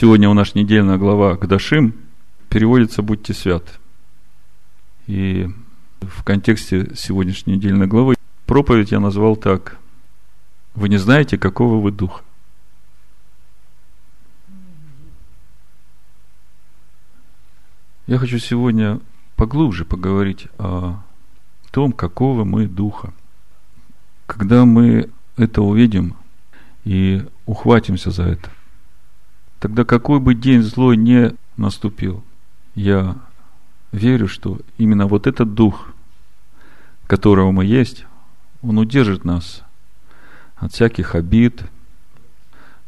Сегодня у нас недельная глава Гдашим переводится «Будьте святы». И в контексте сегодняшней недельной главы проповедь я назвал так. Вы не знаете, какого вы духа. Я хочу сегодня поглубже поговорить о том, какого мы духа. Когда мы это увидим и ухватимся за это, тогда какой бы день злой не наступил, я верю, что именно вот этот дух, которого мы есть, он удержит нас от всяких обид,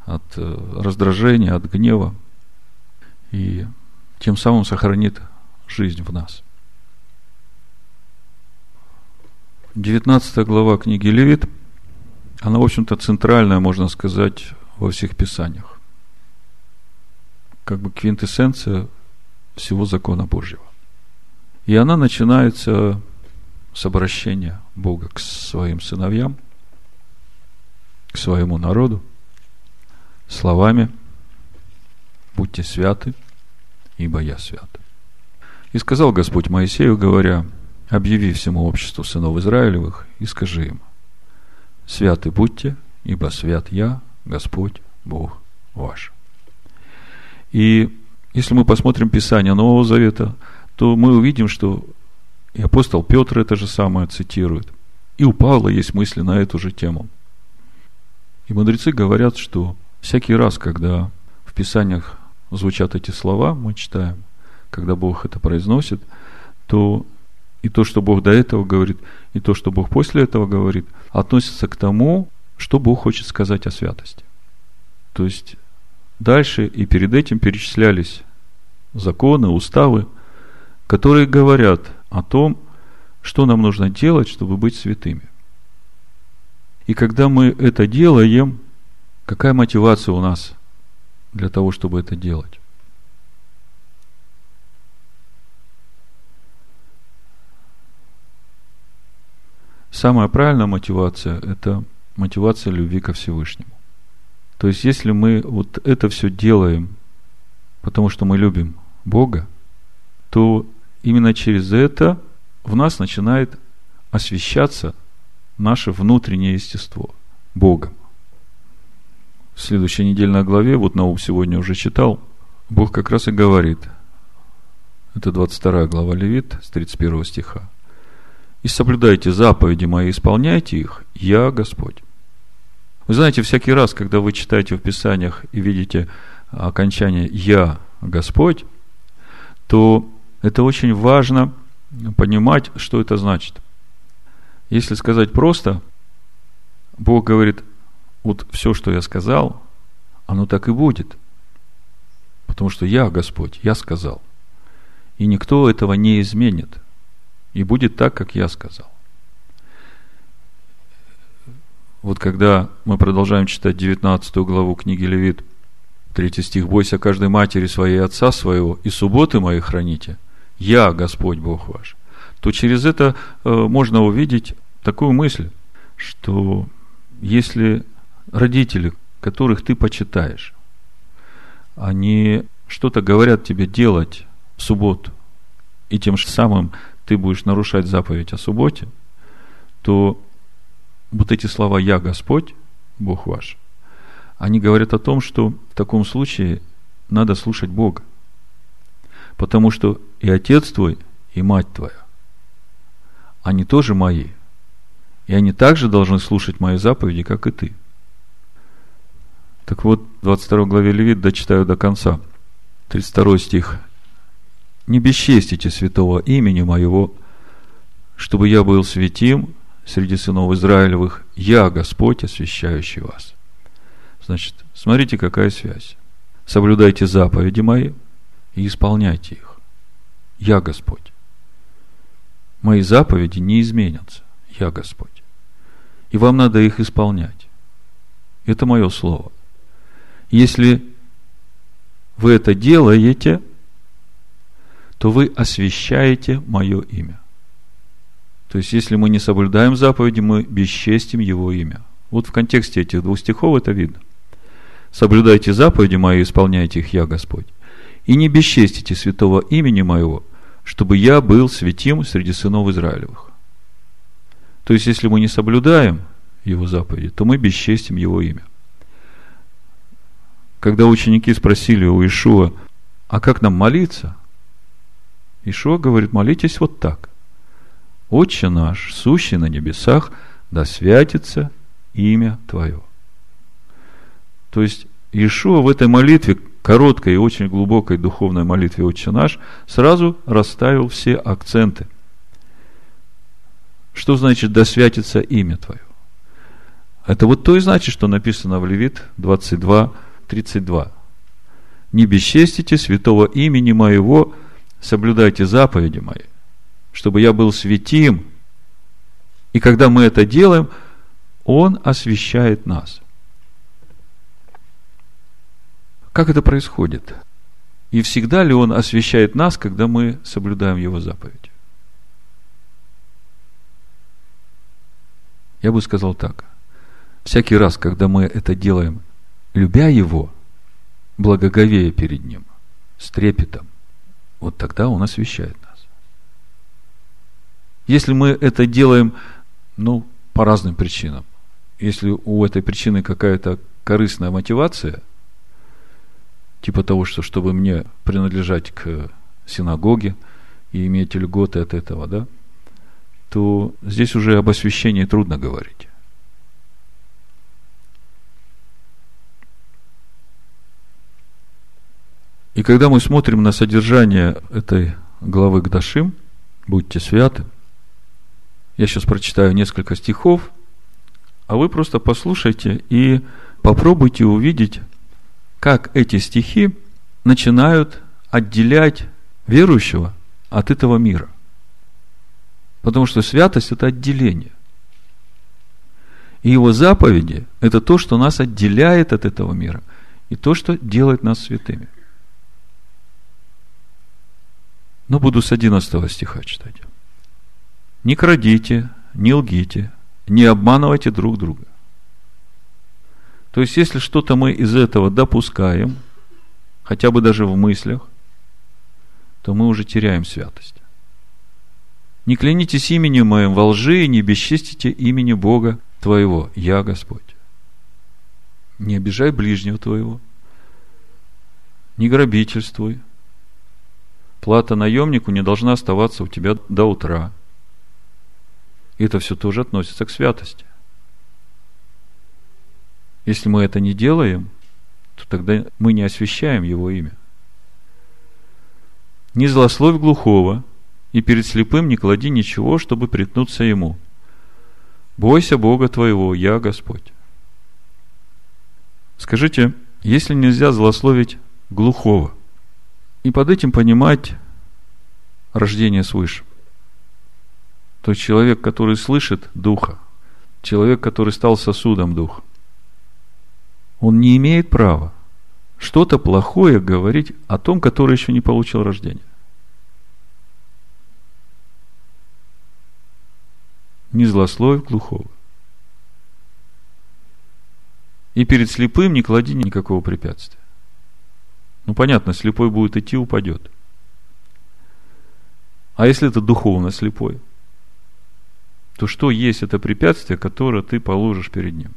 от э, раздражения, от гнева, и тем самым сохранит жизнь в нас. 19 глава книги Левит, она, в общем-то, центральная, можно сказать, во всех писаниях. Как бы квинтэссенция всего закона Божьего. И она начинается с обращения Бога к своим сыновьям, к своему народу, словами «Будьте святы, ибо я свят». И сказал Господь Моисею, говоря, объяви всему обществу сынов Израилевых и скажи им, святы будьте, ибо свят я, Господь, Бог ваш. И если мы посмотрим Писание Нового Завета, то мы увидим, что и апостол Петр это же самое цитирует. И у Павла есть мысли на эту же тему. И мудрецы говорят, что всякий раз, когда в Писаниях звучат эти слова, мы читаем, когда Бог это произносит, то и то, что Бог до этого говорит, и то, что Бог после этого говорит, относится к тому, что Бог хочет сказать о святости. То есть дальше и перед этим перечислялись законы, уставы, которые говорят о том, что нам нужно делать, чтобы быть святыми. И когда мы это делаем, какая мотивация у нас для того, чтобы это делать? Самая правильная мотивация – это мотивация любви ко Всевышнему. То есть, если мы вот это все делаем, потому что мы любим Бога, то именно через это в нас начинает освещаться наше внутреннее естество Богом. В следующей недельной главе, вот Наум сегодня уже читал, Бог как раз и говорит, это 22 глава Левит с 31 стиха, «И соблюдайте заповеди мои, исполняйте их, я Господь». Вы знаете, всякий раз, когда вы читаете в Писаниях и видите окончание «Я Господь», то это очень важно понимать, что это значит. Если сказать просто, Бог говорит, вот все, что я сказал, оно так и будет. Потому что я Господь, я сказал. И никто этого не изменит. И будет так, как я сказал. Вот когда мы продолжаем читать 19 главу книги Левит, 3 стих, «Бойся каждой матери своей отца своего, и субботы мои храните – я Господь Бог ваш, то через это э, можно увидеть такую мысль, что если родители, которых ты почитаешь, они что-то говорят тебе делать в субботу, и тем же самым ты будешь нарушать заповедь о субботе, то вот эти слова «Я Господь, Бог ваш», они говорят о том, что в таком случае надо слушать Бога. Потому что и отец твой, и мать твоя, они тоже мои. И они также должны слушать мои заповеди, как и ты. Так вот, в 22 главе Левит дочитаю до конца. 32 стих. «Не бесчестите святого имени моего, чтобы я был святим среди сынов Израилевых, я Господь, освящающий вас». Значит, смотрите, какая связь. Соблюдайте заповеди мои – и исполняйте их. Я Господь. Мои заповеди не изменятся. Я Господь. И вам надо их исполнять. Это мое слово. Если вы это делаете, то вы освящаете мое имя. То есть, если мы не соблюдаем заповеди, мы бесчестим его имя. Вот в контексте этих двух стихов это видно. соблюдайте заповеди мои исполняйте их я, Господь. И не бесчестите святого имени моего, чтобы я был святим среди сынов Израилевых. То есть, если мы не соблюдаем его заповеди, то мы бесчестим его имя. Когда ученики спросили у Ишуа, а как нам молиться? Ишуа говорит, молитесь вот так. Отче наш, сущий на небесах, да святится имя Твое. То есть, Иешуа в этой молитве, короткой и очень глубокой духовной молитве «Отче наш», сразу расставил все акценты. Что значит «да святится имя Твое»? Это вот то и значит, что написано в Левит 22, 32. «Не бесчестите святого имени моего, соблюдайте заповеди мои, чтобы я был святим». И когда мы это делаем, Он освящает нас – Как это происходит? И всегда ли Он освящает нас, когда мы соблюдаем Его заповедь? Я бы сказал так. Всякий раз, когда мы это делаем, любя Его, благоговея перед Ним, с трепетом, вот тогда Он освящает нас. Если мы это делаем, ну, по разным причинам, если у этой причины какая-то корыстная мотивация – типа того, что чтобы мне принадлежать к синагоге и иметь льготы от этого, да, то здесь уже об освящении трудно говорить. И когда мы смотрим на содержание этой главы Гдашим, будьте святы, я сейчас прочитаю несколько стихов, а вы просто послушайте и попробуйте увидеть как эти стихи начинают отделять верующего от этого мира. Потому что святость – это отделение. И его заповеди – это то, что нас отделяет от этого мира, и то, что делает нас святыми. Но буду с 11 стиха читать. Не крадите, не лгите, не обманывайте друг друга. То есть, если что-то мы из этого допускаем, хотя бы даже в мыслях, то мы уже теряем святость. Не клянитесь именем моим во лжи и не бесчестите имени Бога твоего. Я Господь. Не обижай ближнего твоего. Не грабительствуй. Плата наемнику не должна оставаться у тебя до утра. Это все тоже относится к святости. Если мы это не делаем, то тогда мы не освящаем Его имя. Не злословь глухого, и перед слепым не клади ничего, чтобы притнуться ему. Бойся Бога твоего, я Господь. Скажите, если нельзя злословить глухого, и под этим понимать рождение свыше, то человек, который слышит Духа, человек, который стал сосудом Духа, он не имеет права что-то плохое говорить о том, который еще не получил рождение. Не злословив глухого. И перед слепым не клади никакого препятствия. Ну, понятно, слепой будет идти, упадет. А если это духовно слепой, то что есть это препятствие, которое ты положишь перед ним?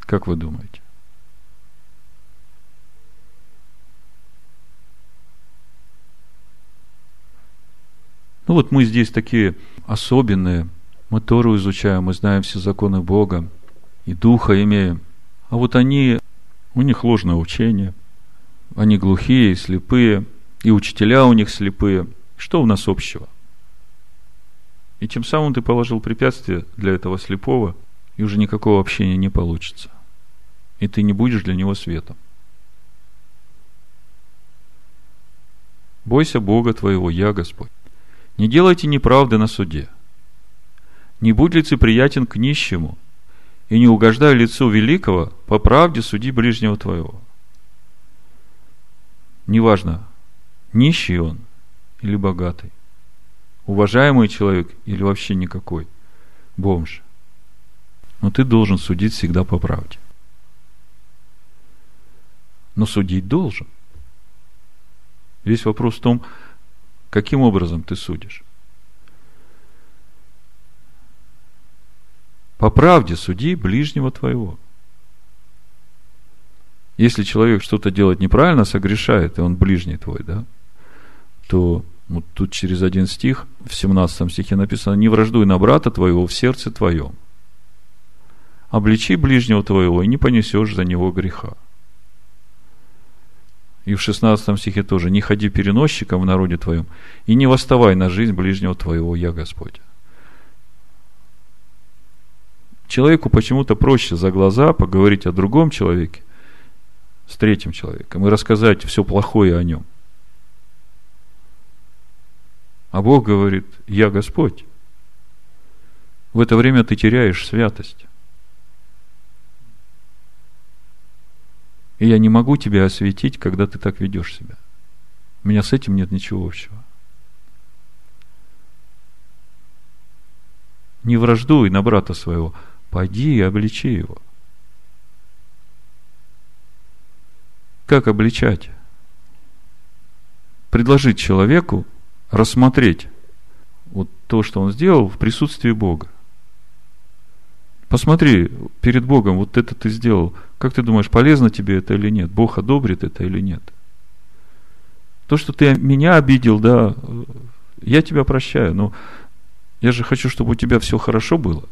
Как вы думаете? Ну вот мы здесь такие особенные. Мы Тору изучаем, мы знаем все законы Бога и Духа имеем. А вот они, у них ложное учение. Они глухие и слепые, и учителя у них слепые. Что у нас общего? И тем самым ты положил препятствие для этого слепого, и уже никакого общения не получится и ты не будешь для него светом. Бойся Бога твоего, я Господь. Не делайте неправды на суде. Не будь лицеприятен к нищему, и не угождай лицу великого, по правде суди ближнего твоего. Неважно, нищий он или богатый, уважаемый человек или вообще никакой, бомж. Но ты должен судить всегда по правде. Но судить должен. Весь вопрос в том, каким образом ты судишь. По правде суди ближнего твоего. Если человек что-то делает неправильно, согрешает, и он ближний твой, да, то вот тут через один стих, в 17 стихе написано, не враждуй на брата твоего в сердце твоем. Обличи ближнего твоего, и не понесешь за него греха. И в 16 стихе тоже, не ходи переносчиком в народе твоем, и не восставай на жизнь ближнего твоего, я Господь. Человеку почему-то проще за глаза поговорить о другом человеке, с третьим человеком, и рассказать все плохое о нем. А Бог говорит, я Господь. В это время ты теряешь святость. И я не могу тебя осветить, когда ты так ведешь себя. У меня с этим нет ничего общего. Не враждуй на брата своего, пойди и обличи его. Как обличать? Предложить человеку рассмотреть вот то, что он сделал в присутствии Бога. Посмотри, перед Богом вот это ты сделал. Как ты думаешь, полезно тебе это или нет? Бог одобрит это или нет? То, что ты меня обидел, да, я тебя прощаю, но я же хочу, чтобы у тебя все хорошо было.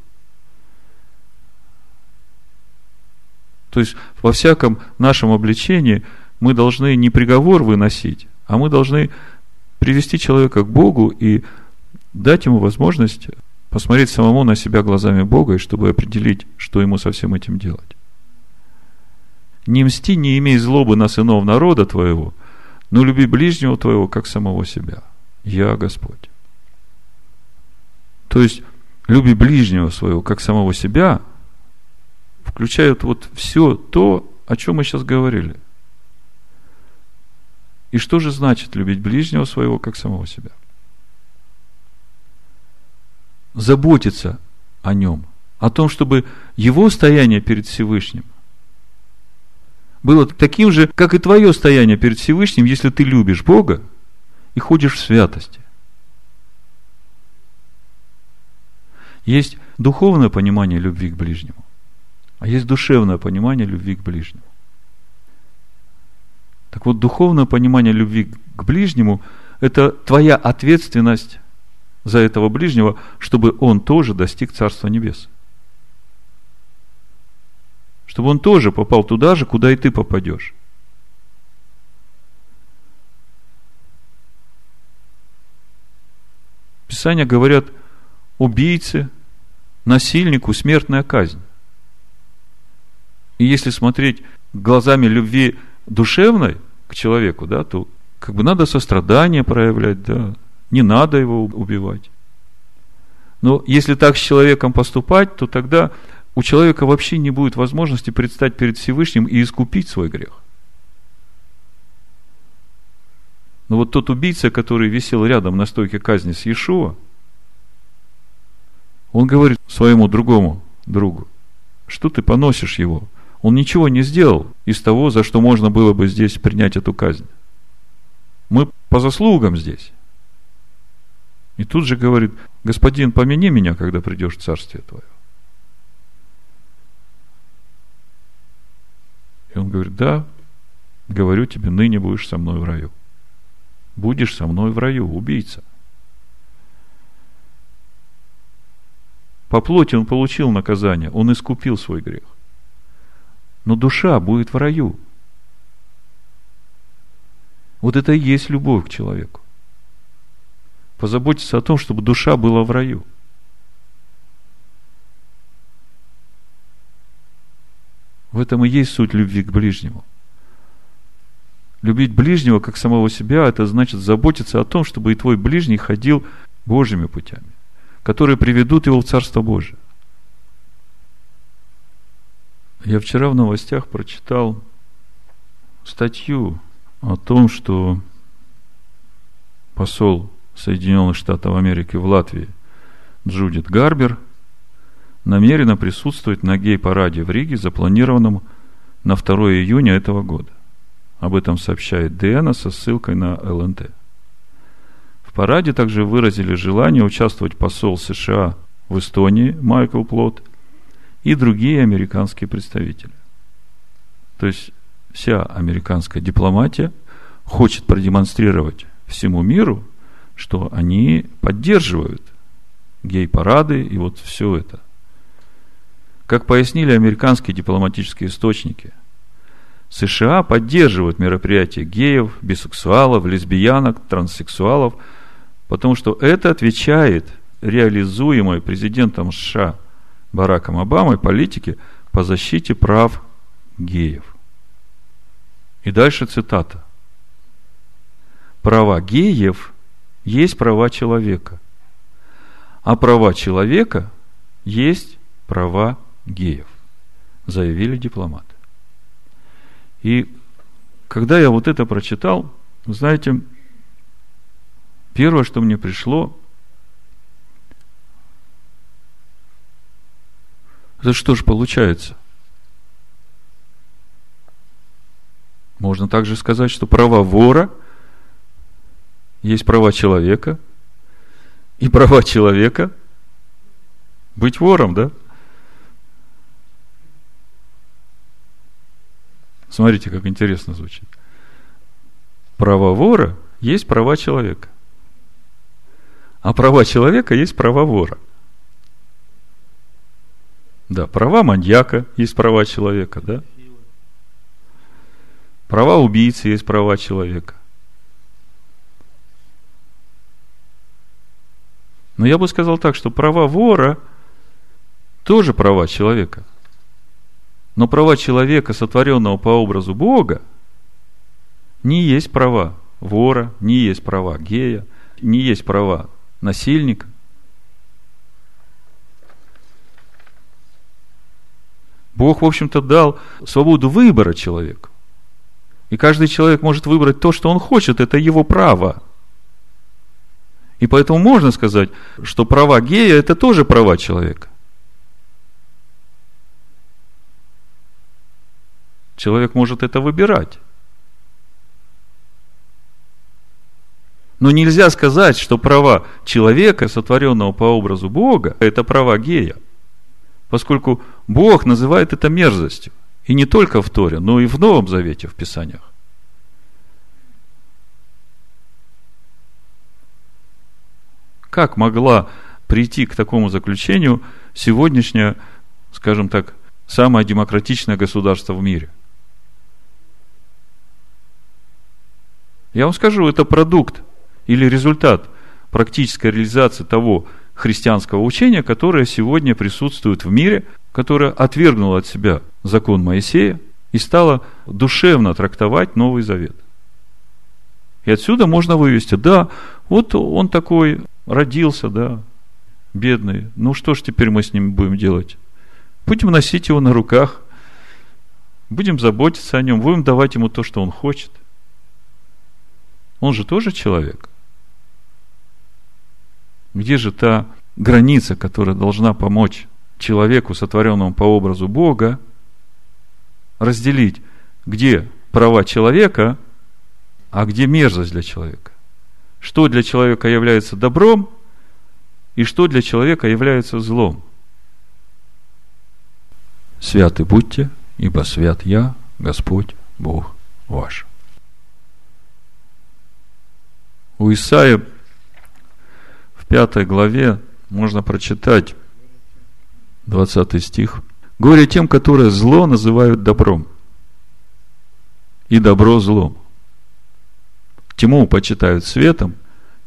То есть во всяком нашем обличении мы должны не приговор выносить, а мы должны привести человека к Богу и дать ему возможность посмотреть самому на себя глазами Бога, и чтобы определить, что ему со всем этим делать. Не мсти, не имей злобы на сынов народа твоего, но люби ближнего твоего, как самого себя. Я Господь. То есть, люби ближнего своего, как самого себя, включает вот все то, о чем мы сейчас говорили – и что же значит любить ближнего своего, как самого себя? Заботиться о нем, о том, чтобы его стояние перед Всевышним было таким же, как и твое стояние перед Всевышним, если ты любишь Бога и ходишь в святости. Есть духовное понимание любви к ближнему, а есть душевное понимание любви к ближнему. Так вот, духовное понимание любви к ближнему – это твоя ответственность за этого ближнего, чтобы он тоже достиг Царства Небес. Чтобы он тоже попал туда же, куда и ты попадешь. Писания говорят, убийце, насильнику смертная казнь. И если смотреть глазами любви душевной к человеку, да, то как бы надо сострадание проявлять, да, не надо его убивать. Но если так с человеком поступать, то тогда у человека вообще не будет возможности предстать перед Всевышним и искупить свой грех. Но вот тот убийца, который висел рядом на стойке казни с Иешуа, он говорит своему другому другу, что ты поносишь его? Он ничего не сделал из того, за что можно было бы здесь принять эту казнь. Мы по заслугам здесь. И тут же говорит, господин, помяни меня, когда придешь в царствие твое. И он говорит, да, говорю тебе, ныне будешь со мной в раю. Будешь со мной в раю, убийца. По плоти он получил наказание, он искупил свой грех но душа будет в раю. Вот это и есть любовь к человеку. Позаботиться о том, чтобы душа была в раю. В этом и есть суть любви к ближнему. Любить ближнего как самого себя, это значит заботиться о том, чтобы и твой ближний ходил Божьими путями, которые приведут его в Царство Божие. Я вчера в новостях прочитал статью о том, что посол Соединенных Штатов Америки в Латвии Джудит Гарбер намерена присутствовать на гей-параде в Риге, запланированном на 2 июня этого года. Об этом сообщает ДНА со ссылкой на ЛНТ. В параде также выразили желание участвовать посол США в Эстонии Майкл Плот и другие американские представители. То есть вся американская дипломатия хочет продемонстрировать всему миру, что они поддерживают гей-парады и вот все это. Как пояснили американские дипломатические источники, США поддерживают мероприятия геев, бисексуалов, лесбиянок, транссексуалов, потому что это отвечает реализуемой президентом США Бараком Обамой политике по защите прав геев. И дальше цитата. Права геев есть права человека, а права человека есть права геев, заявили дипломаты. И когда я вот это прочитал, знаете, первое, что мне пришло, это что же получается? Можно также сказать, что права вора есть права человека, и права человека быть вором, да? Смотрите, как интересно звучит. Права вора есть права человека. А права человека есть права вора. Да, права маньяка есть права человека, да? Права убийцы есть права человека. Но я бы сказал так, что права вора тоже права человека. Но права человека, сотворенного по образу Бога, не есть права вора, не есть права гея, не есть права насильника. Бог, в общем-то, дал свободу выбора человеку. И каждый человек может выбрать то, что он хочет, это его право. И поэтому можно сказать, что права гея – это тоже права человека. Человек может это выбирать. Но нельзя сказать, что права человека, сотворенного по образу Бога, это права гея. Поскольку Бог называет это мерзостью. И не только в Торе, но и в Новом Завете, в Писаниях. Как могла прийти к такому заключению сегодняшнее, скажем так, самое демократичное государство в мире? Я вам скажу, это продукт или результат практической реализации того христианского учения, которое сегодня присутствует в мире, которое отвергнуло от себя закон Моисея и стало душевно трактовать Новый Завет. И отсюда можно вывести, да, вот он такой родился, да, бедный. Ну что ж теперь мы с ним будем делать? Будем носить его на руках, будем заботиться о нем, будем давать ему то, что он хочет. Он же тоже человек. Где же та граница, которая должна помочь человеку, сотворенному по образу Бога, разделить, где права человека, а где мерзость для человека? Что для человека является добром и что для человека является злом? Святы будьте, ибо свят я, Господь Бог ваш. У Исаия пятой главе можно прочитать 20 стих. Горе тем, которые зло называют добром, и добро злом. Тьму почитают светом,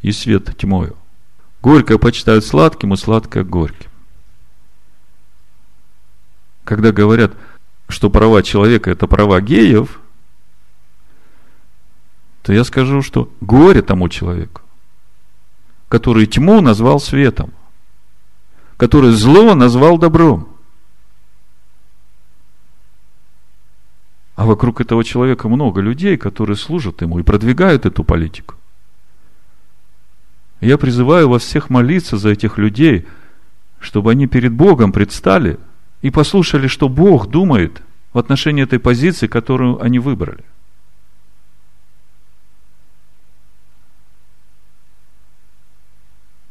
и свет тьмою. Горькое почитают сладким, и сладкое горьким. Когда говорят, что права человека – это права геев, то я скажу, что горе тому человеку, который тьму назвал светом, который зло назвал добром. А вокруг этого человека много людей, которые служат ему и продвигают эту политику. Я призываю вас всех молиться за этих людей, чтобы они перед Богом предстали и послушали, что Бог думает в отношении этой позиции, которую они выбрали.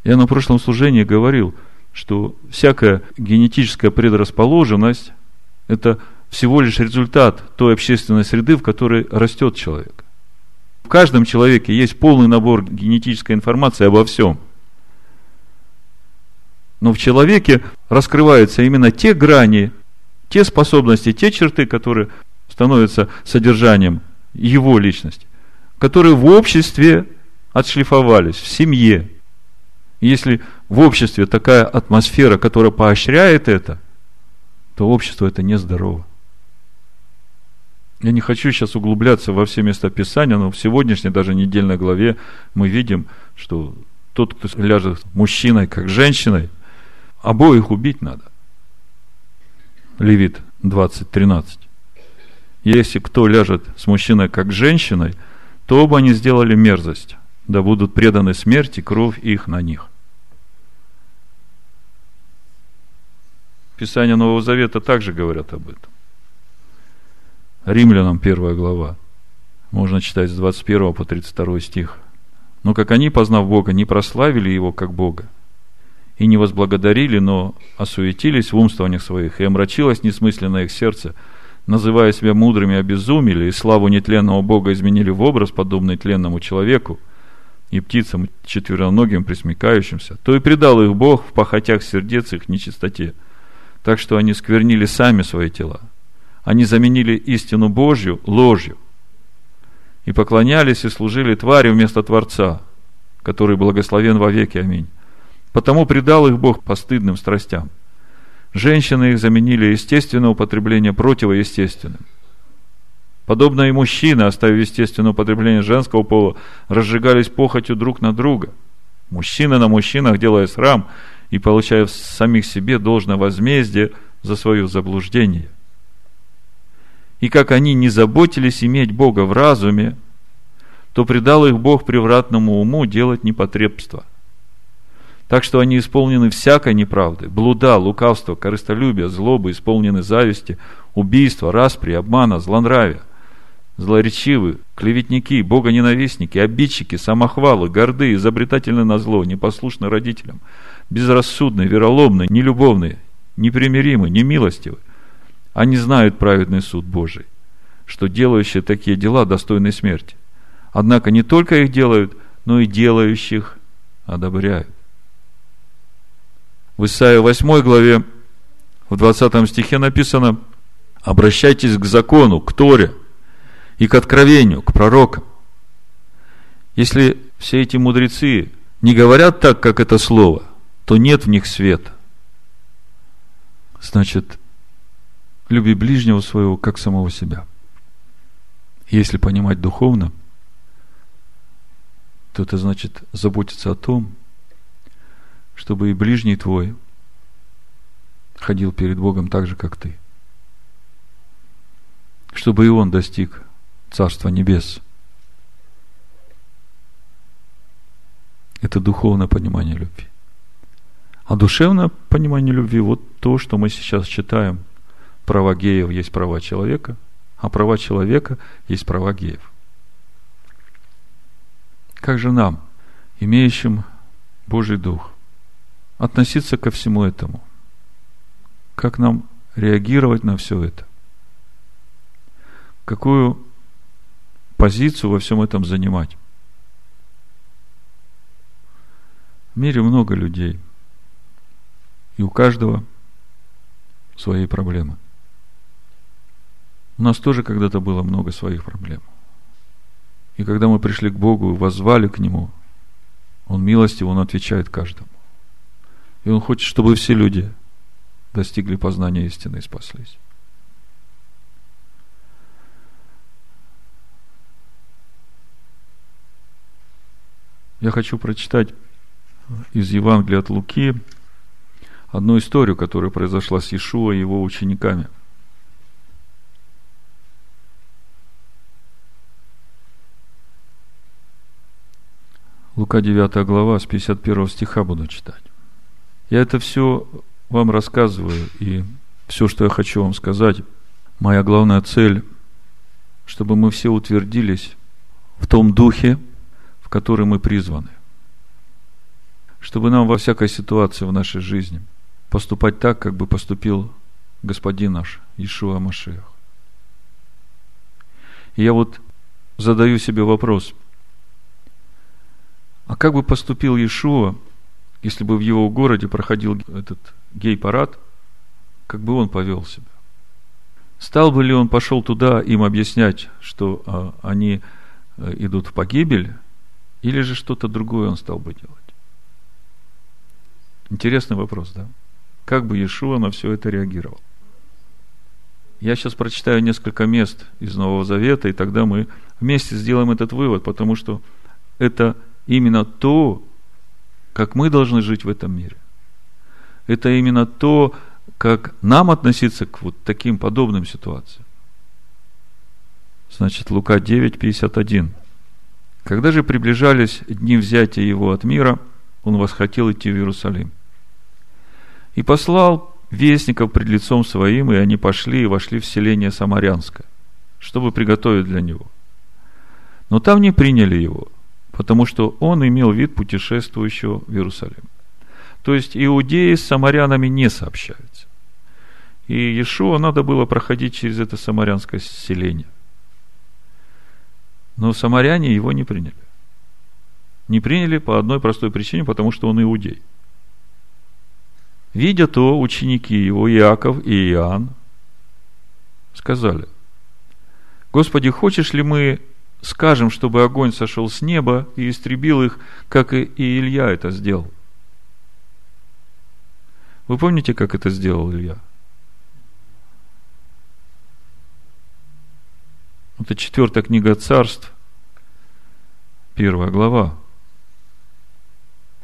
Я на прошлом служении говорил, что всякая генетическая предрасположенность – это всего лишь результат той общественной среды, в которой растет человек. В каждом человеке есть полный набор генетической информации обо всем. Но в человеке раскрываются именно те грани, те способности, те черты, которые становятся содержанием его личности, которые в обществе отшлифовались, в семье, если в обществе такая атмосфера, которая поощряет это, то общество это нездорово. Я не хочу сейчас углубляться во все места Писания, но в сегодняшней даже недельной главе мы видим, что тот, кто ляжет мужчиной, как женщиной, обоих убить надо. Левит 20.13. Если кто ляжет с мужчиной, как женщиной, то оба они сделали мерзость, да будут преданы смерти, кровь их на них. Писания Нового Завета также говорят об этом. Римлянам первая глава. Можно читать с 21 по 32 стих. Но как они, познав Бога, не прославили Его как Бога, и не возблагодарили, но осуетились в умствованиях своих, и омрачилось несмысленно их сердце, называя себя мудрыми, обезумели, и славу нетленного Бога изменили в образ, подобный тленному человеку, и птицам четвероногим присмекающимся, то и предал их Бог в похотях сердец их нечистоте – так что они сквернили сами свои тела. Они заменили истину Божью ложью. И поклонялись и служили твари вместо Творца, который благословен во веки. Аминь. Потому предал их Бог постыдным страстям. Женщины их заменили естественное употребление противоестественным. Подобно и мужчины, оставив естественное употребление женского пола, разжигались похотью друг на друга. Мужчины на мужчинах, делая срам и получая в самих себе должное возмездие за свое заблуждение. И как они не заботились иметь Бога в разуме, то предал их Бог превратному уму делать непотребство. Так что они исполнены всякой неправды, блуда, лукавства, корыстолюбия, злобы, исполнены зависти, убийства, распри, обмана, злонравия – злоречивы, клеветники, богоненавистники, обидчики, самохвалы, горды, изобретательны на зло, непослушны родителям, безрассудные, вероломные, нелюбовные, непримиримы, немилостивы. Они знают праведный суд Божий, что делающие такие дела достойны смерти. Однако не только их делают, но и делающих одобряют. В Исаии 8 главе, в 20 стихе написано, обращайтесь к закону, к Торе – и к откровению, к пророкам. Если все эти мудрецы не говорят так, как это слово, то нет в них света. Значит, люби ближнего своего, как самого себя. Если понимать духовно, то это значит заботиться о том, чтобы и ближний твой ходил перед Богом так же, как ты. Чтобы и он достиг Царства Небес. Это духовное понимание любви. А душевное понимание любви, вот то, что мы сейчас читаем. Права геев есть права человека, а права человека есть права геев. Как же нам, имеющим Божий Дух, относиться ко всему этому? Как нам реагировать на все это? Какую позицию во всем этом занимать. В мире много людей, и у каждого свои проблемы. У нас тоже когда-то было много своих проблем. И когда мы пришли к Богу и воззвали к Нему, Он милостив, Он отвечает каждому. И Он хочет, чтобы все люди достигли познания истины и спаслись. Я хочу прочитать из Евангелия от Луки одну историю, которая произошла с Иешуа и его учениками. Лука 9 глава, с 51 стиха буду читать. Я это все вам рассказываю, и все, что я хочу вам сказать, моя главная цель, чтобы мы все утвердились в том духе, который мы призваны. Чтобы нам во всякой ситуации в нашей жизни поступать так, как бы поступил Господин наш, Ишуа Машех. И я вот задаю себе вопрос, а как бы поступил Иешуа, если бы в его городе проходил этот гей-парад, как бы он повел себя? Стал бы ли он пошел туда им объяснять, что а, они а, идут в погибель, или же что-то другое он стал бы делать? Интересный вопрос, да? Как бы Иешуа на все это реагировал? Я сейчас прочитаю несколько мест из Нового Завета, и тогда мы вместе сделаем этот вывод, потому что это именно то, как мы должны жить в этом мире. Это именно то, как нам относиться к вот таким подобным ситуациям. Значит, Лука 9, 51. Когда же приближались дни взятия его от мира, он восхотел идти в Иерусалим. И послал вестников пред лицом своим, и они пошли и вошли в селение Самарянское, чтобы приготовить для него. Но там не приняли его, потому что он имел вид путешествующего в Иерусалим. То есть иудеи с самарянами не сообщаются. И Иешуа надо было проходить через это самарянское селение. Но самаряне его не приняли. Не приняли по одной простой причине, потому что он иудей. Видя то, ученики его, Иаков и Иоанн, сказали, Господи, хочешь ли мы скажем, чтобы огонь сошел с неба и истребил их, как и Илья это сделал? Вы помните, как это сделал Илья? Это четвертая книга царств, первая глава.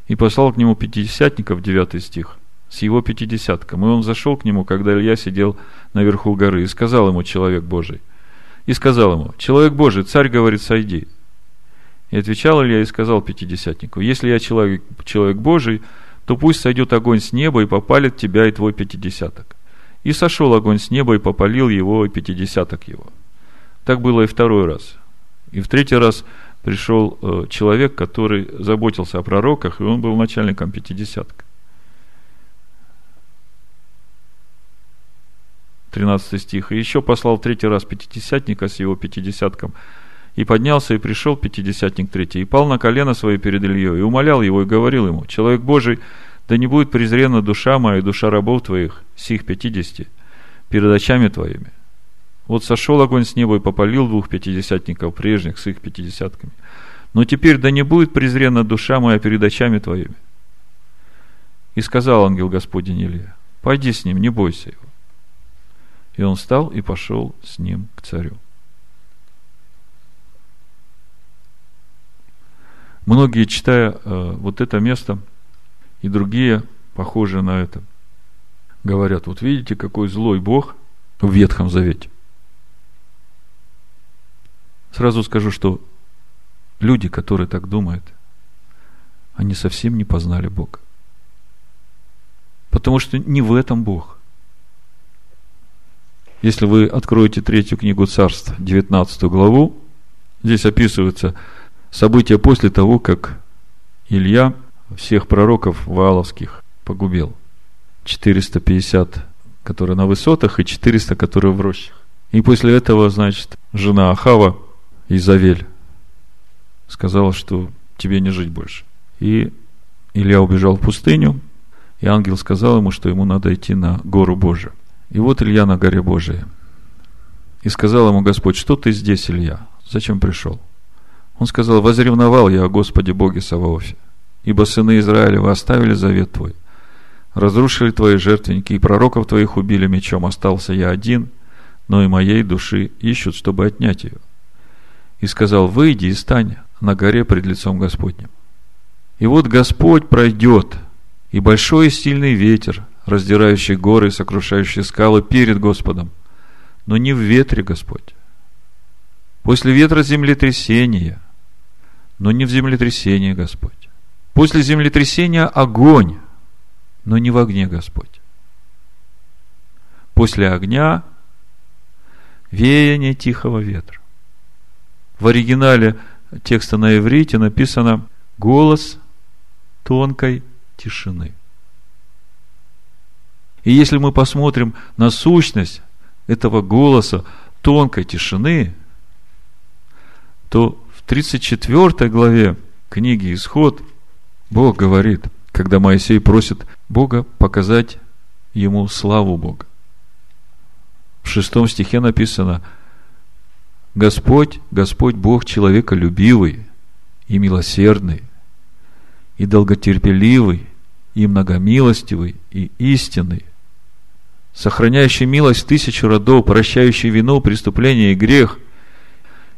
И послал к нему пятидесятников, девятый стих с его пятидесятком. И он зашел к нему, когда Илья сидел наверху горы, и сказал ему человек Божий. И сказал ему, человек Божий, царь говорит, сойди. И отвечал Илья и сказал пятидесятнику, если я человек, человек Божий, то пусть сойдет огонь с неба и попалит тебя и твой пятидесяток. И сошел огонь с неба и попалил его и пятидесяток его. Так было и второй раз. И в третий раз пришел э, человек, который заботился о пророках, и он был начальником пятидесятка. 13 стих. И еще послал третий раз пятидесятника с его пятидесятком. И поднялся и пришел пятидесятник третий, и пал на колено свои перед Ильей, и умолял его, и говорил ему, «Человек Божий, да не будет презрена душа моя и душа рабов твоих, сих пятидесяти, перед очами твоими. Вот сошел огонь с неба и попалил двух пятидесятников прежних с их пятидесятками. Но теперь да не будет презрена душа моя перед очами твоими». И сказал ангел Господень Илья, «Пойди с ним, не бойся его». И он встал и пошел с ним к царю. Многие, читая э, вот это место и другие, похожие на это, говорят, вот видите, какой злой Бог в Ветхом Завете. Сразу скажу, что люди, которые так думают, они совсем не познали Бога. Потому что не в этом Бог. Если вы откроете третью книгу царств, 19 главу, здесь описываются события после того, как Илья всех пророков вааловских погубил. 450, которые на высотах, и 400, которые в рощах. И после этого, значит, жена Ахава, Изавель, сказала, что тебе не жить больше. И Илья убежал в пустыню, и ангел сказал ему, что ему надо идти на гору Божию. И вот Илья на горе Божией. И сказал ему Господь, что ты здесь, Илья? Зачем пришел? Он сказал, возревновал я о Господе Боге Саваофе, ибо сыны Израилева оставили завет твой, разрушили твои жертвенники, и пророков твоих убили мечом, остался я один, но и моей души ищут, чтобы отнять ее. И сказал, выйди и стань на горе пред лицом Господним. И вот Господь пройдет, и большой и сильный ветер раздирающий горы, сокрушающий скалы перед Господом, но не в ветре, Господь. После ветра землетрясение, но не в землетрясении, Господь. После землетрясения огонь, но не в огне, Господь. После огня веяние тихого ветра. В оригинале текста на иврите написано голос тонкой тишины. И если мы посмотрим на сущность этого голоса тонкой тишины, то в 34 главе книги Исход Бог говорит, когда Моисей просит Бога показать ему славу Бога. В шестом стихе написано Господь, Господь Бог человеколюбивый и милосердный, и долготерпеливый, и многомилостивый, и истинный, сохраняющий милость тысячу родов, прощающий вину, преступление и грех,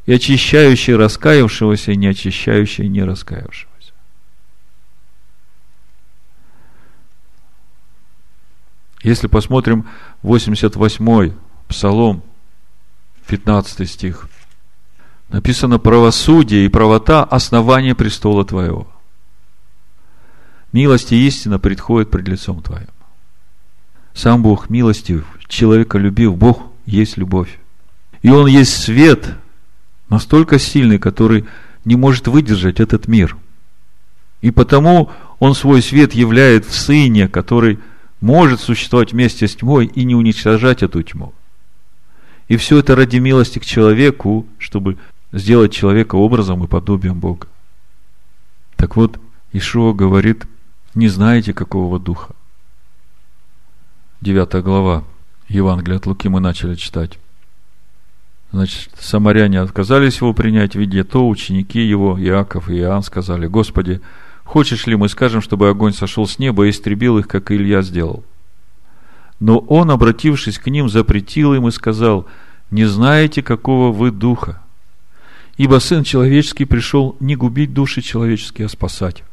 и очищающий раскаявшегося и не очищающий не раскаявшегося. Если посмотрим 88-й Псалом, 15 стих, написано «Правосудие и правота – основание престола Твоего. Милость и истина предходят пред лицом Твоим». Сам Бог милостив, человека любив, Бог есть любовь. И Он есть свет, настолько сильный, который не может выдержать этот мир. И потому Он свой свет являет в Сыне, который может существовать вместе с тьмой и не уничтожать эту тьму. И все это ради милости к человеку, чтобы сделать человека образом и подобием Бога. Так вот, Ишуа говорит, не знаете, какого духа. 9 глава Евангелия от Луки мы начали читать. Значит, самаряне отказались его принять, видя то, ученики его, Иаков и Иоанн, сказали, Господи, хочешь ли мы скажем, чтобы огонь сошел с неба и истребил их, как Илья сделал? Но он, обратившись к ним, запретил им и сказал, не знаете, какого вы духа, ибо Сын Человеческий пришел не губить души человеческие, а спасать.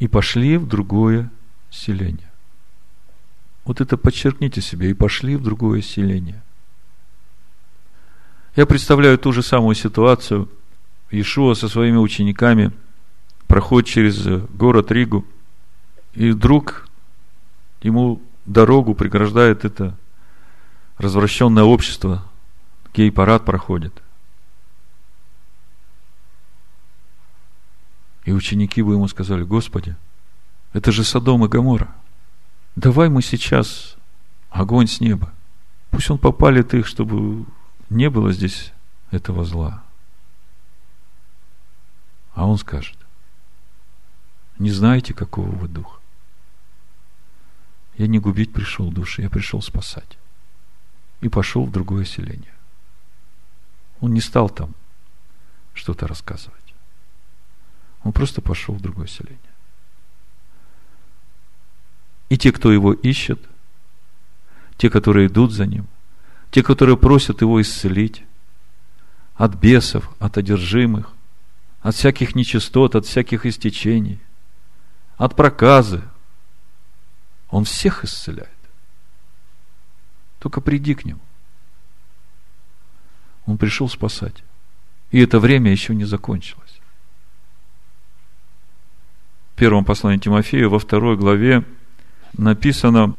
И пошли в другое селение. Вот это подчеркните себе. И пошли в другое селение. Я представляю ту же самую ситуацию. Иешуа со своими учениками проходит через город Ригу, и вдруг ему дорогу преграждает это развращенное общество. Гей-парад проходит. И ученики бы ему сказали, Господи, это же Содом и Гамора. Давай мы сейчас огонь с неба. Пусть он попалит их, чтобы не было здесь этого зла. А он скажет, не знаете, какого вы духа. Я не губить пришел души, я пришел спасать. И пошел в другое селение. Он не стал там что-то рассказывать. Он просто пошел в другое селение. И те, кто его ищет, те, которые идут за ним, те, которые просят его исцелить от бесов, от одержимых, от всяких нечистот, от всяких истечений, от проказы. Он всех исцеляет. Только приди к нему. Он пришел спасать. И это время еще не закончилось. В первом послании Тимофею во второй главе написано,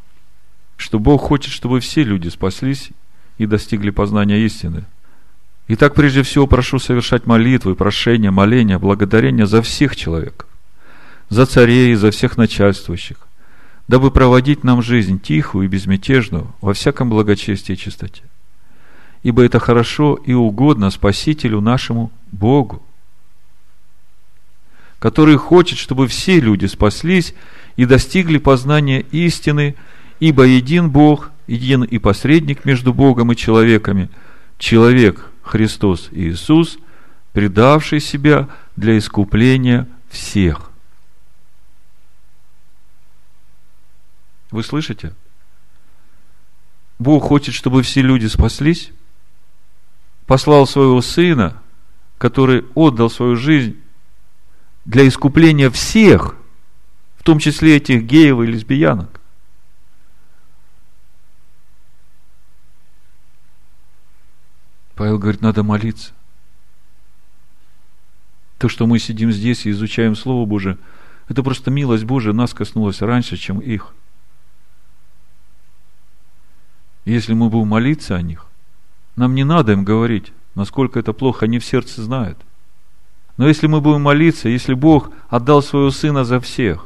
что Бог хочет, чтобы все люди спаслись и достигли познания истины. Итак, прежде всего прошу совершать молитвы, прошения, моления, благодарения за всех человеков, за царей за всех начальствующих, дабы проводить нам жизнь тихую и безмятежную во всяком благочестии и чистоте. Ибо это хорошо и угодно Спасителю нашему Богу, который хочет, чтобы все люди спаслись и достигли познания истины, ибо един Бог, един и посредник между Богом и человеками, человек Христос Иисус, предавший себя для искупления всех. Вы слышите? Бог хочет, чтобы все люди спаслись, послал своего Сына, который отдал свою жизнь для искупления всех – в том числе этих геев и лесбиянок. Павел говорит, надо молиться. То, что мы сидим здесь и изучаем Слово Божие, Это просто милость Божия нас коснулась раньше, чем их. Если мы будем молиться о них, нам не надо им говорить, насколько это плохо, они в сердце знают. Но если мы будем молиться, если Бог отдал своего Сына за всех,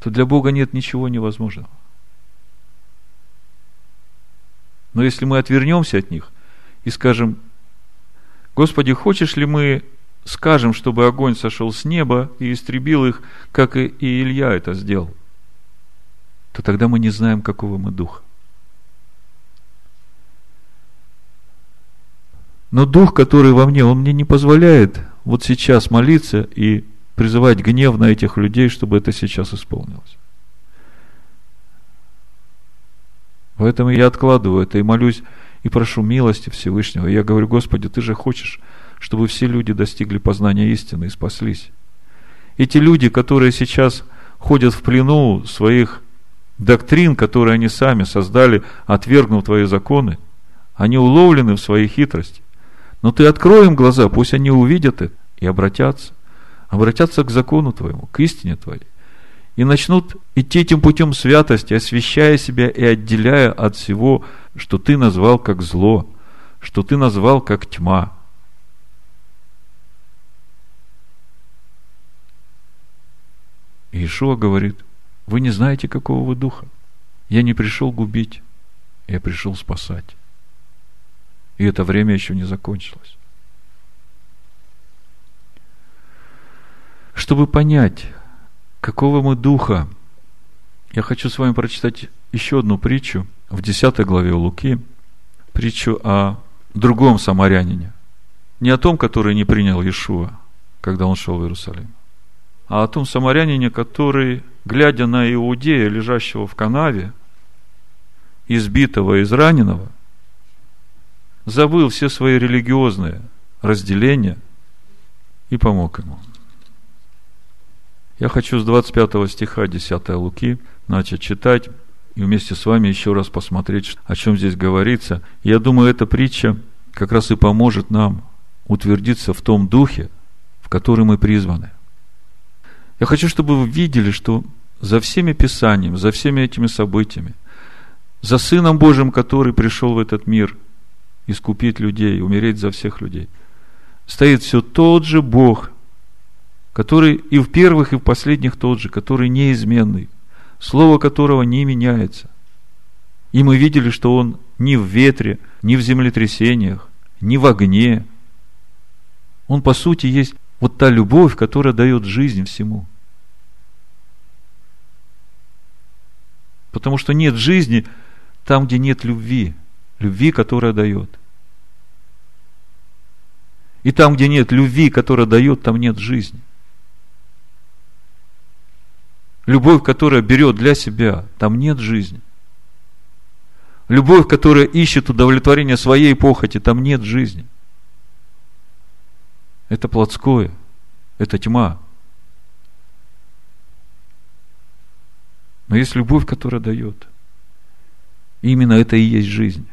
то для Бога нет ничего невозможного. Но если мы отвернемся от них и скажем, Господи, хочешь ли мы скажем, чтобы огонь сошел с неба и истребил их, как и Илья это сделал, то тогда мы не знаем, какого мы духа. Но дух, который во мне, он мне не позволяет вот сейчас молиться и призывать гнев на этих людей, чтобы это сейчас исполнилось. Поэтому я откладываю это и молюсь и прошу милости Всевышнего. я говорю, Господи, Ты же хочешь, чтобы все люди достигли познания истины и спаслись. Эти люди, которые сейчас ходят в плену своих доктрин, которые они сами создали, отвергнув Твои законы, они уловлены в своей хитрости. Но Ты открой им глаза, пусть они увидят это и обратятся. Обратятся к закону Твоему, к истине Твоей и начнут идти этим путем святости, освящая себя и отделяя от всего, что ты назвал как зло, что ты назвал как тьма. Иешуа говорит, вы не знаете, какого вы духа. Я не пришел губить, я пришел спасать. И это время еще не закончилось. Чтобы понять, какого мы духа. Я хочу с вами прочитать еще одну притчу в 10 главе Луки, притчу о другом самарянине. Не о том, который не принял Иешуа, когда он шел в Иерусалим, а о том самарянине, который, глядя на Иудея, лежащего в канаве, избитого, израненного, забыл все свои религиозные разделения и помог ему. Я хочу с 25 стиха 10 Луки начать читать и вместе с вами еще раз посмотреть, о чем здесь говорится. Я думаю, эта притча как раз и поможет нам утвердиться в том духе, в который мы призваны. Я хочу, чтобы вы видели, что за всеми писаниями, за всеми этими событиями, за Сыном Божьим, который пришел в этот мир искупить людей, умереть за всех людей, стоит все тот же Бог, который и в первых, и в последних тот же, который неизменный, слово которого не меняется. И мы видели, что он ни в ветре, ни в землетрясениях, ни в огне. Он, по сути, есть вот та любовь, которая дает жизнь всему. Потому что нет жизни там, где нет любви. Любви, которая дает. И там, где нет любви, которая дает, там нет жизни. Любовь, которая берет для себя, там нет жизни. Любовь, которая ищет удовлетворение своей похоти, там нет жизни. Это плотское, это тьма. Но есть любовь, которая дает. И именно это и есть жизнь.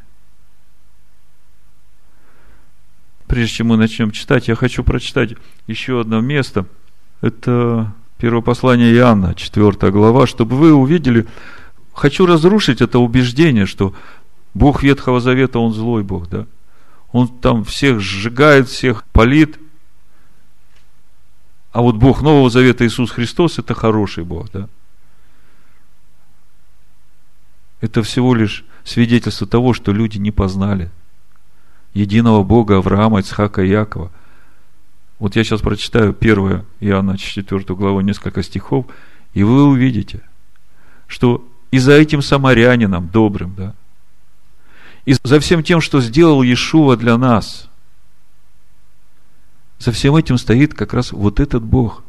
Прежде чем мы начнем читать, я хочу прочитать еще одно место. Это Первое послание Иоанна, 4 глава, чтобы вы увидели, хочу разрушить это убеждение, что Бог Ветхого Завета, Он злой Бог, да? Он там всех сжигает, всех палит. А вот Бог Нового Завета Иисус Христос – это хороший Бог, да? Это всего лишь свидетельство того, что люди не познали единого Бога Авраама, Ицхака и Якова – вот я сейчас прочитаю 1 Иоанна 4 главу, несколько стихов, и вы увидите, что и за этим самарянином добрым, да, и за всем тем, что сделал Иешуа для нас, за всем этим стоит как раз вот этот Бог,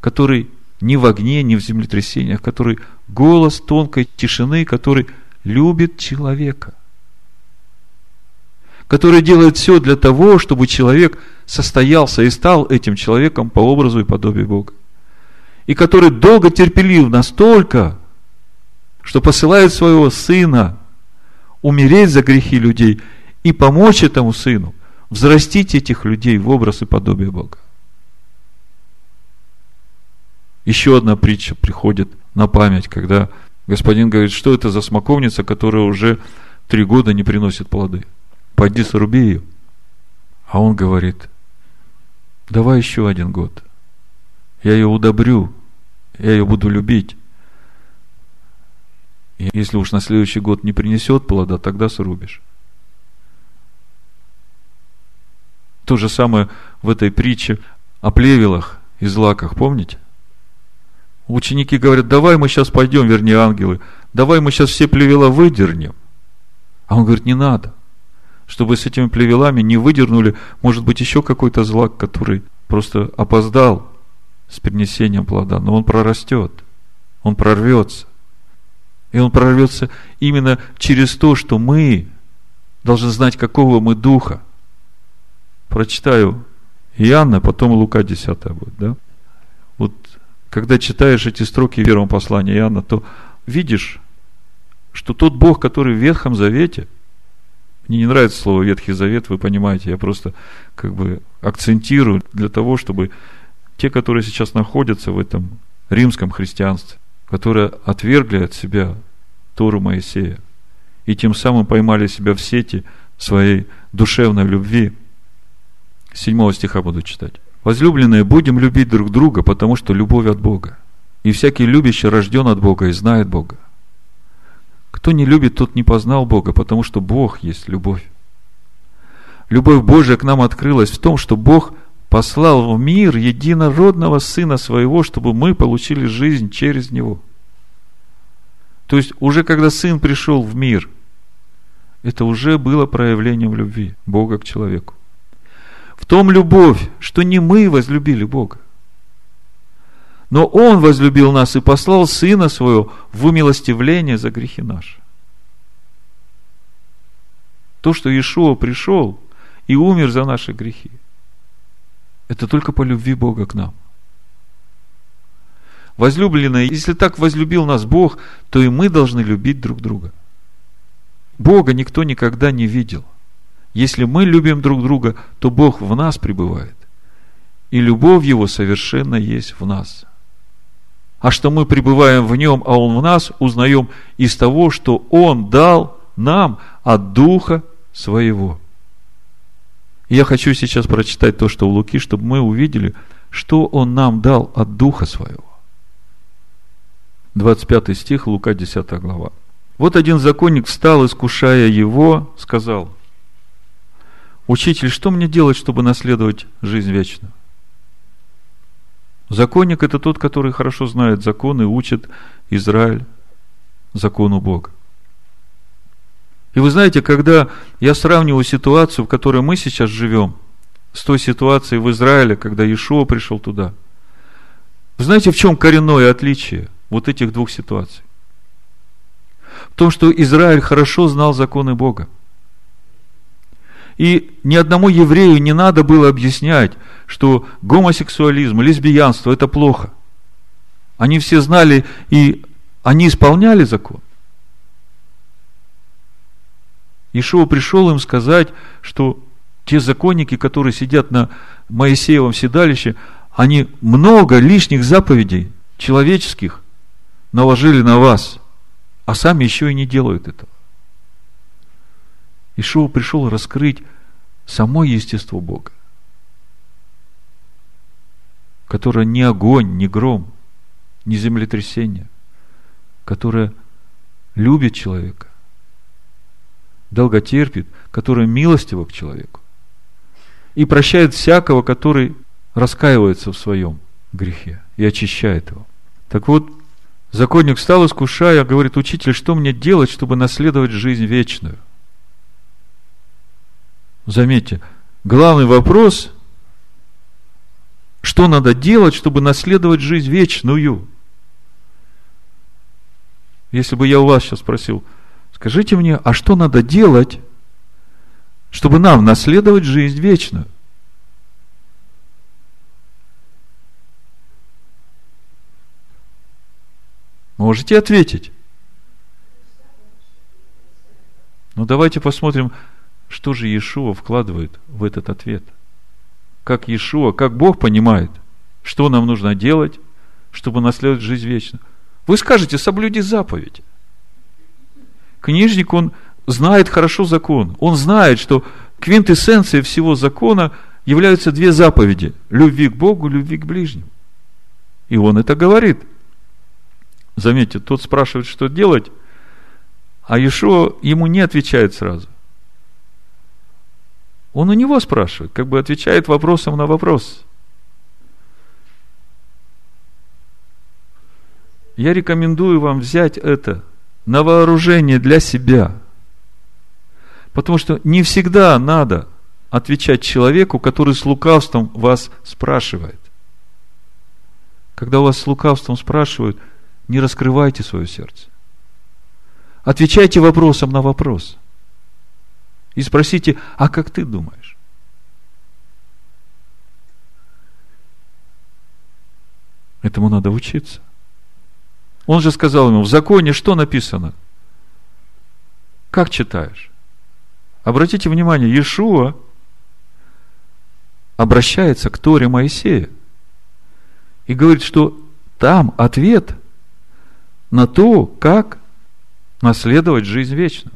который ни в огне, ни в землетрясениях, который голос тонкой тишины, который любит человека который делает все для того, чтобы человек состоялся и стал этим человеком по образу и подобию Бога. И который долго терпелив настолько, что посылает своего сына умереть за грехи людей и помочь этому сыну взрастить этих людей в образ и подобие Бога. Еще одна притча приходит на память, когда господин говорит, что это за смоковница, которая уже три года не приносит плоды. Пойди сруби ее. А он говорит, давай еще один год. Я ее удобрю, я ее буду любить. И если уж на следующий год не принесет плода, тогда срубишь. То же самое в этой притче о плевелах и злаках, помните? Ученики говорят, давай мы сейчас пойдем, вернее ангелы, давай мы сейчас все плевела выдернем. А он говорит, не надо. Чтобы с этими плевелами не выдернули, может быть, еще какой-то злак, который просто опоздал с принесением плода, но он прорастет, он прорвется. И он прорвется именно через то, что мы должны знать, какого мы духа. Прочитаю Иоанна, потом Лука 10 будет, да? Вот когда читаешь эти строки в первом послании Иоанна, то видишь, что тот Бог, который в Ветхом Завете, мне не нравится слово Ветхий Завет, вы понимаете, я просто как бы акцентирую для того, чтобы те, которые сейчас находятся в этом римском христианстве, которые отвергли от себя Тору Моисея и тем самым поймали себя в сети своей душевной любви. Седьмого стиха буду читать. Возлюбленные, будем любить друг друга, потому что любовь от Бога. И всякий любящий рожден от Бога и знает Бога. Кто не любит, тот не познал Бога, потому что Бог есть любовь. Любовь Божия к нам открылась в том, что Бог послал в мир единородного Сына Своего, чтобы мы получили жизнь через Него. То есть, уже когда Сын пришел в мир, это уже было проявлением любви Бога к человеку. В том любовь, что не мы возлюбили Бога, но Он возлюбил нас и послал Сына Своего в умилостивление за грехи наши. То, что Иешуа пришел и умер за наши грехи, это только по любви Бога к нам. Возлюбленные, если так возлюбил нас Бог, то и мы должны любить друг друга. Бога никто никогда не видел. Если мы любим друг друга, то Бог в нас пребывает. И любовь Его совершенно есть в нас а что мы пребываем в нем, а он в нас, узнаем из того, что он дал нам от Духа Своего. Я хочу сейчас прочитать то, что у Луки, чтобы мы увидели, что он нам дал от Духа Своего. 25 стих, Лука 10 глава. Вот один законник встал, искушая его, сказал, «Учитель, что мне делать, чтобы наследовать жизнь вечную?» Законник – это тот, который хорошо знает закон и учит Израиль закону Бога. И вы знаете, когда я сравниваю ситуацию, в которой мы сейчас живем, с той ситуацией в Израиле, когда Иешуа пришел туда, вы знаете, в чем коренное отличие вот этих двух ситуаций? В том, что Израиль хорошо знал законы Бога. И ни одному еврею не надо было объяснять, что гомосексуализм, лесбиянство – это плохо. Они все знали и они исполняли закон. Ишуа пришел им сказать, что те законники, которые сидят на Моисеевом седалище, они много лишних заповедей человеческих наложили на вас, а сами еще и не делают этого. Ишуа пришел раскрыть само естество Бога, которое не огонь, не гром, не землетрясение, которое любит человека, долготерпит, которое милостиво к человеку и прощает всякого, который раскаивается в своем грехе и очищает его. Так вот, законник стал искушая, говорит, учитель, что мне делать, чтобы наследовать жизнь вечную? Заметьте, главный вопрос, что надо делать, чтобы наследовать жизнь вечную? Если бы я у вас сейчас спросил, скажите мне, а что надо делать, чтобы нам наследовать жизнь вечную? Можете ответить? Ну, давайте посмотрим, что же Иешуа вкладывает в этот ответ? Как Иешуа, как Бог понимает, что нам нужно делать, чтобы наследовать жизнь вечную. Вы скажете, соблюди заповедь. Книжник, он знает хорошо закон. Он знает, что квинтэссенцией всего закона являются две заповеди. Любви к Богу, любви к ближнему. И он это говорит. Заметьте, тот спрашивает, что делать, а Иешуа ему не отвечает сразу. Он у него спрашивает, как бы отвечает вопросом на вопрос. Я рекомендую вам взять это на вооружение для себя. Потому что не всегда надо отвечать человеку, который с лукавством вас спрашивает. Когда у вас с лукавством спрашивают, не раскрывайте свое сердце. Отвечайте вопросом на вопрос. И спросите, а как ты думаешь? Этому надо учиться. Он же сказал ему, в законе что написано? Как читаешь? Обратите внимание, Иешуа обращается к Торе Моисея и говорит, что там ответ на то, как наследовать жизнь вечную.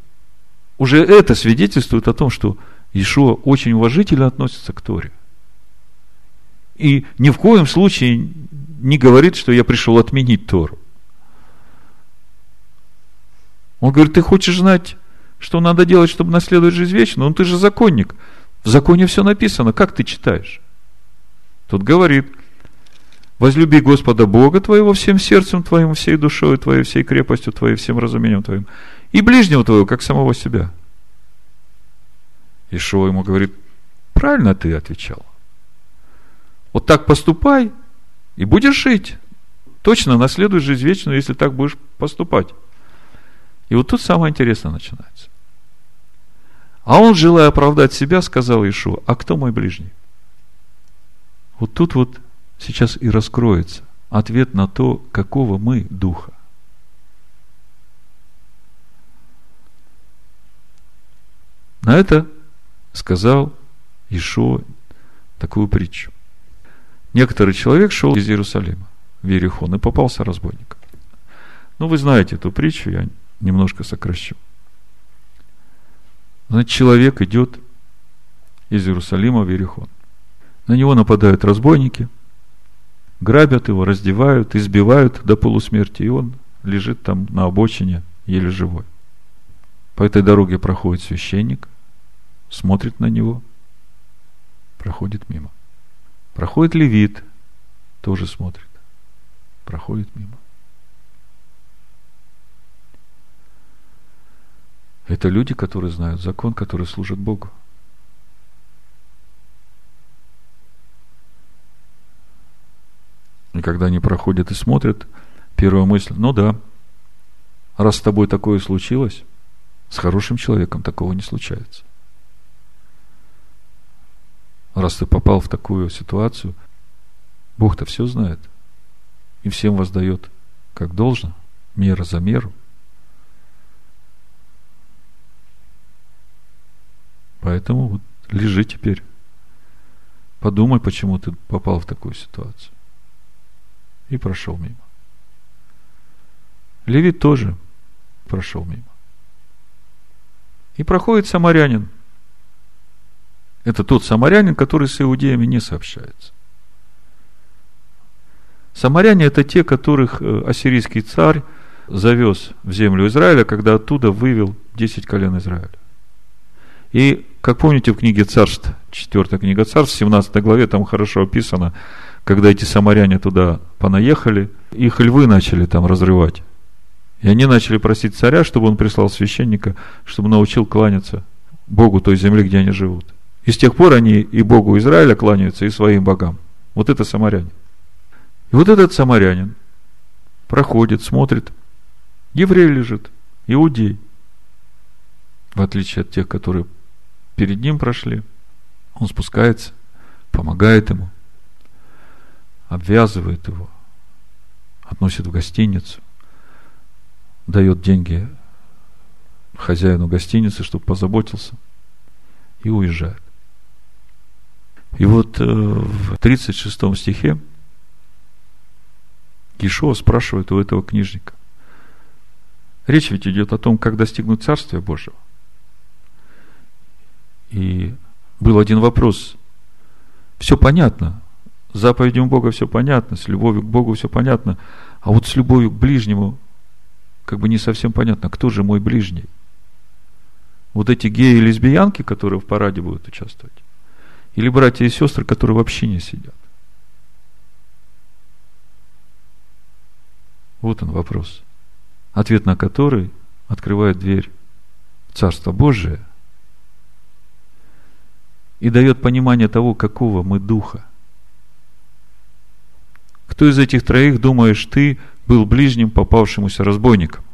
Уже это свидетельствует о том, что Иешуа очень уважительно относится к Торе. И ни в коем случае не говорит, что я пришел отменить Тору. Он говорит, ты хочешь знать, что надо делать, чтобы наследовать жизнь вечную? Ну, ты же законник. В законе все написано. Как ты читаешь? Тут говорит, возлюби Господа Бога твоего всем сердцем твоим, всей душой твоей, всей крепостью твоей, всем разумением твоим и ближнего твоего, как самого себя. Ишуа ему говорит, правильно ты отвечал. Вот так поступай, и будешь жить. Точно наследуешь жизнь вечную, если так будешь поступать. И вот тут самое интересное начинается. А он, желая оправдать себя, сказал Ишуа, а кто мой ближний? Вот тут вот сейчас и раскроется ответ на то, какого мы духа. На это сказал Ишо такую притчу. Некоторый человек шел из Иерусалима в Иерихон и попался разбойником. Ну, вы знаете эту притчу, я немножко сокращу. Значит, человек идет из Иерусалима в Иерихон. На него нападают разбойники, грабят его, раздевают, избивают до полусмерти, и он лежит там на обочине, еле живой. По этой дороге проходит священник, смотрит на него, проходит мимо. Проходит левит, тоже смотрит, проходит мимо. Это люди, которые знают закон, которые служат Богу. И когда они проходят и смотрят, первая мысль, ну да, раз с тобой такое случилось, с хорошим человеком такого не случается раз ты попал в такую ситуацию, Бог-то все знает и всем воздает как должно, мера за меру. Поэтому вот лежи теперь. Подумай, почему ты попал в такую ситуацию. И прошел мимо. Левит тоже прошел мимо. И проходит самарянин – это тот самарянин, который с иудеями не сообщается. Самаряне – это те, которых э, ассирийский царь завез в землю Израиля, когда оттуда вывел 10 колен Израиля. И, как помните, в книге Царств, 4 книга Царств, в 17 главе, там хорошо описано, когда эти самаряне туда понаехали, их львы начали там разрывать. И они начали просить царя, чтобы он прислал священника, чтобы научил кланяться Богу той земли, где они живут. И с тех пор они и Богу Израиля кланяются, и своим богам. Вот это самарянин. И вот этот самарянин проходит, смотрит. Еврей лежит, иудей. В отличие от тех, которые перед ним прошли. Он спускается, помогает ему, обвязывает его, относит в гостиницу, дает деньги хозяину гостиницы, чтобы позаботился, и уезжает. И вот э, в 36 стихе Ишуа спрашивает у этого книжника. Речь ведь идет о том, как достигнуть Царствия Божьего. И был один вопрос. Все понятно. С заповедям Бога все понятно, с любовью к Богу все понятно. А вот с любовью к ближнему как бы не совсем понятно, кто же мой ближний. Вот эти геи и лесбиянки, которые в параде будут участвовать, или братья и сестры, которые вообще не сидят. Вот он вопрос. Ответ на который открывает дверь в Царство Божие и дает понимание того, какого мы духа. Кто из этих троих, думаешь, ты был ближним попавшемуся разбойником?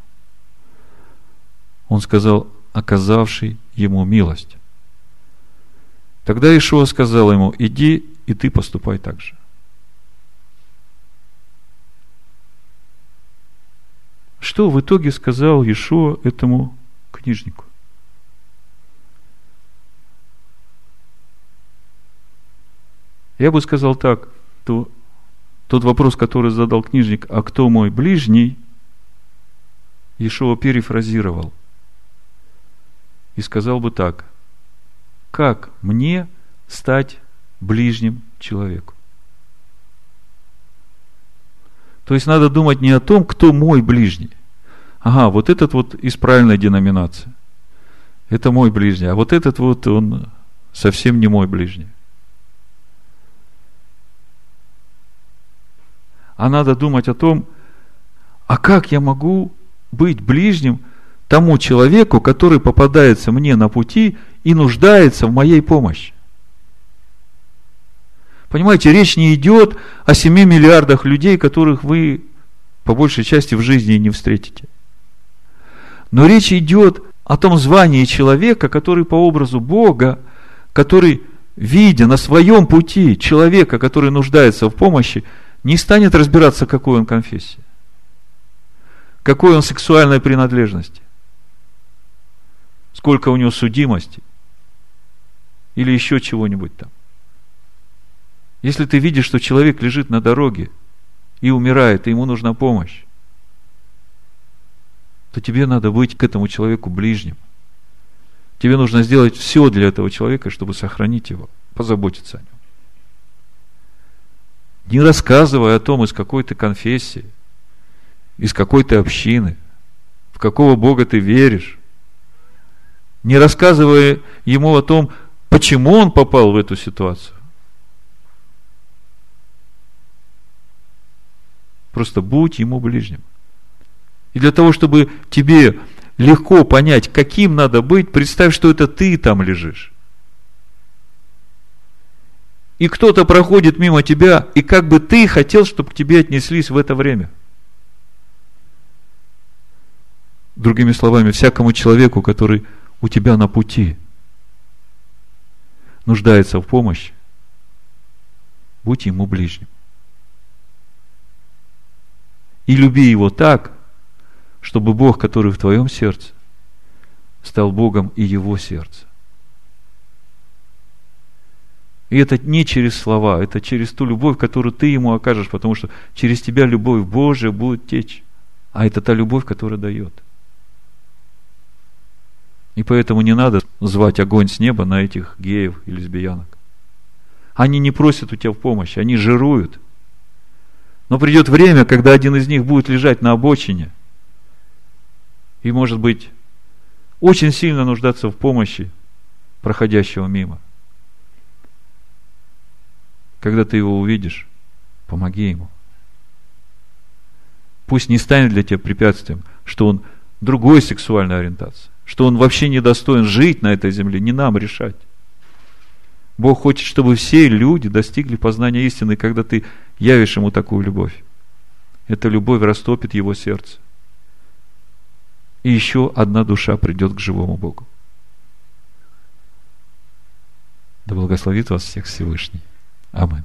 Он сказал, оказавший ему милость. Тогда Ишуа сказал ему, иди и ты поступай так же. Что в итоге сказал Ишуа этому книжнику? Я бы сказал так, то тот вопрос, который задал книжник, а кто мой ближний, Ишуа перефразировал и сказал бы так, как мне стать ближним человеку? То есть надо думать не о том, кто мой ближний. Ага, вот этот вот из правильной деноминации. Это мой ближний. А вот этот вот, он совсем не мой ближний. А надо думать о том, а как я могу быть ближним тому человеку, который попадается мне на пути и нуждается в моей помощи. Понимаете, речь не идет о 7 миллиардах людей, которых вы по большей части в жизни не встретите. Но речь идет о том звании человека, который по образу Бога, который, видя на своем пути человека, который нуждается в помощи, не станет разбираться, какой он конфессии, какой он сексуальной принадлежности, сколько у него судимости или еще чего-нибудь там. Если ты видишь, что человек лежит на дороге и умирает, и ему нужна помощь, то тебе надо быть к этому человеку ближним. Тебе нужно сделать все для этого человека, чтобы сохранить его, позаботиться о нем. Не рассказывай о том, из какой ты конфессии, из какой ты общины, в какого Бога ты веришь. Не рассказывая ему о том, почему он попал в эту ситуацию. Просто будь ему ближним. И для того, чтобы тебе легко понять, каким надо быть, представь, что это ты там лежишь. И кто-то проходит мимо тебя, и как бы ты хотел, чтобы к тебе отнеслись в это время. Другими словами, всякому человеку, который у тебя на пути нуждается в помощи, будь ему ближним и люби его так, чтобы Бог, который в твоем сердце, стал Богом и его сердце. И это не через слова, это через ту любовь, которую ты ему окажешь, потому что через тебя любовь Божия будет течь. А это та любовь, которая дает. И поэтому не надо звать огонь с неба на этих геев и лесбиянок. Они не просят у тебя в помощи, они жируют – но придет время, когда один из них будет лежать на обочине и, может быть, очень сильно нуждаться в помощи проходящего мимо. Когда ты его увидишь, помоги ему. Пусть не станет для тебя препятствием, что он другой сексуальной ориентации, что он вообще не достоин жить на этой земле, не нам решать. Бог хочет, чтобы все люди достигли познания истины, когда ты явишь ему такую любовь. Эта любовь растопит его сердце. И еще одна душа придет к живому Богу. Да благословит вас всех Всевышний. Аминь.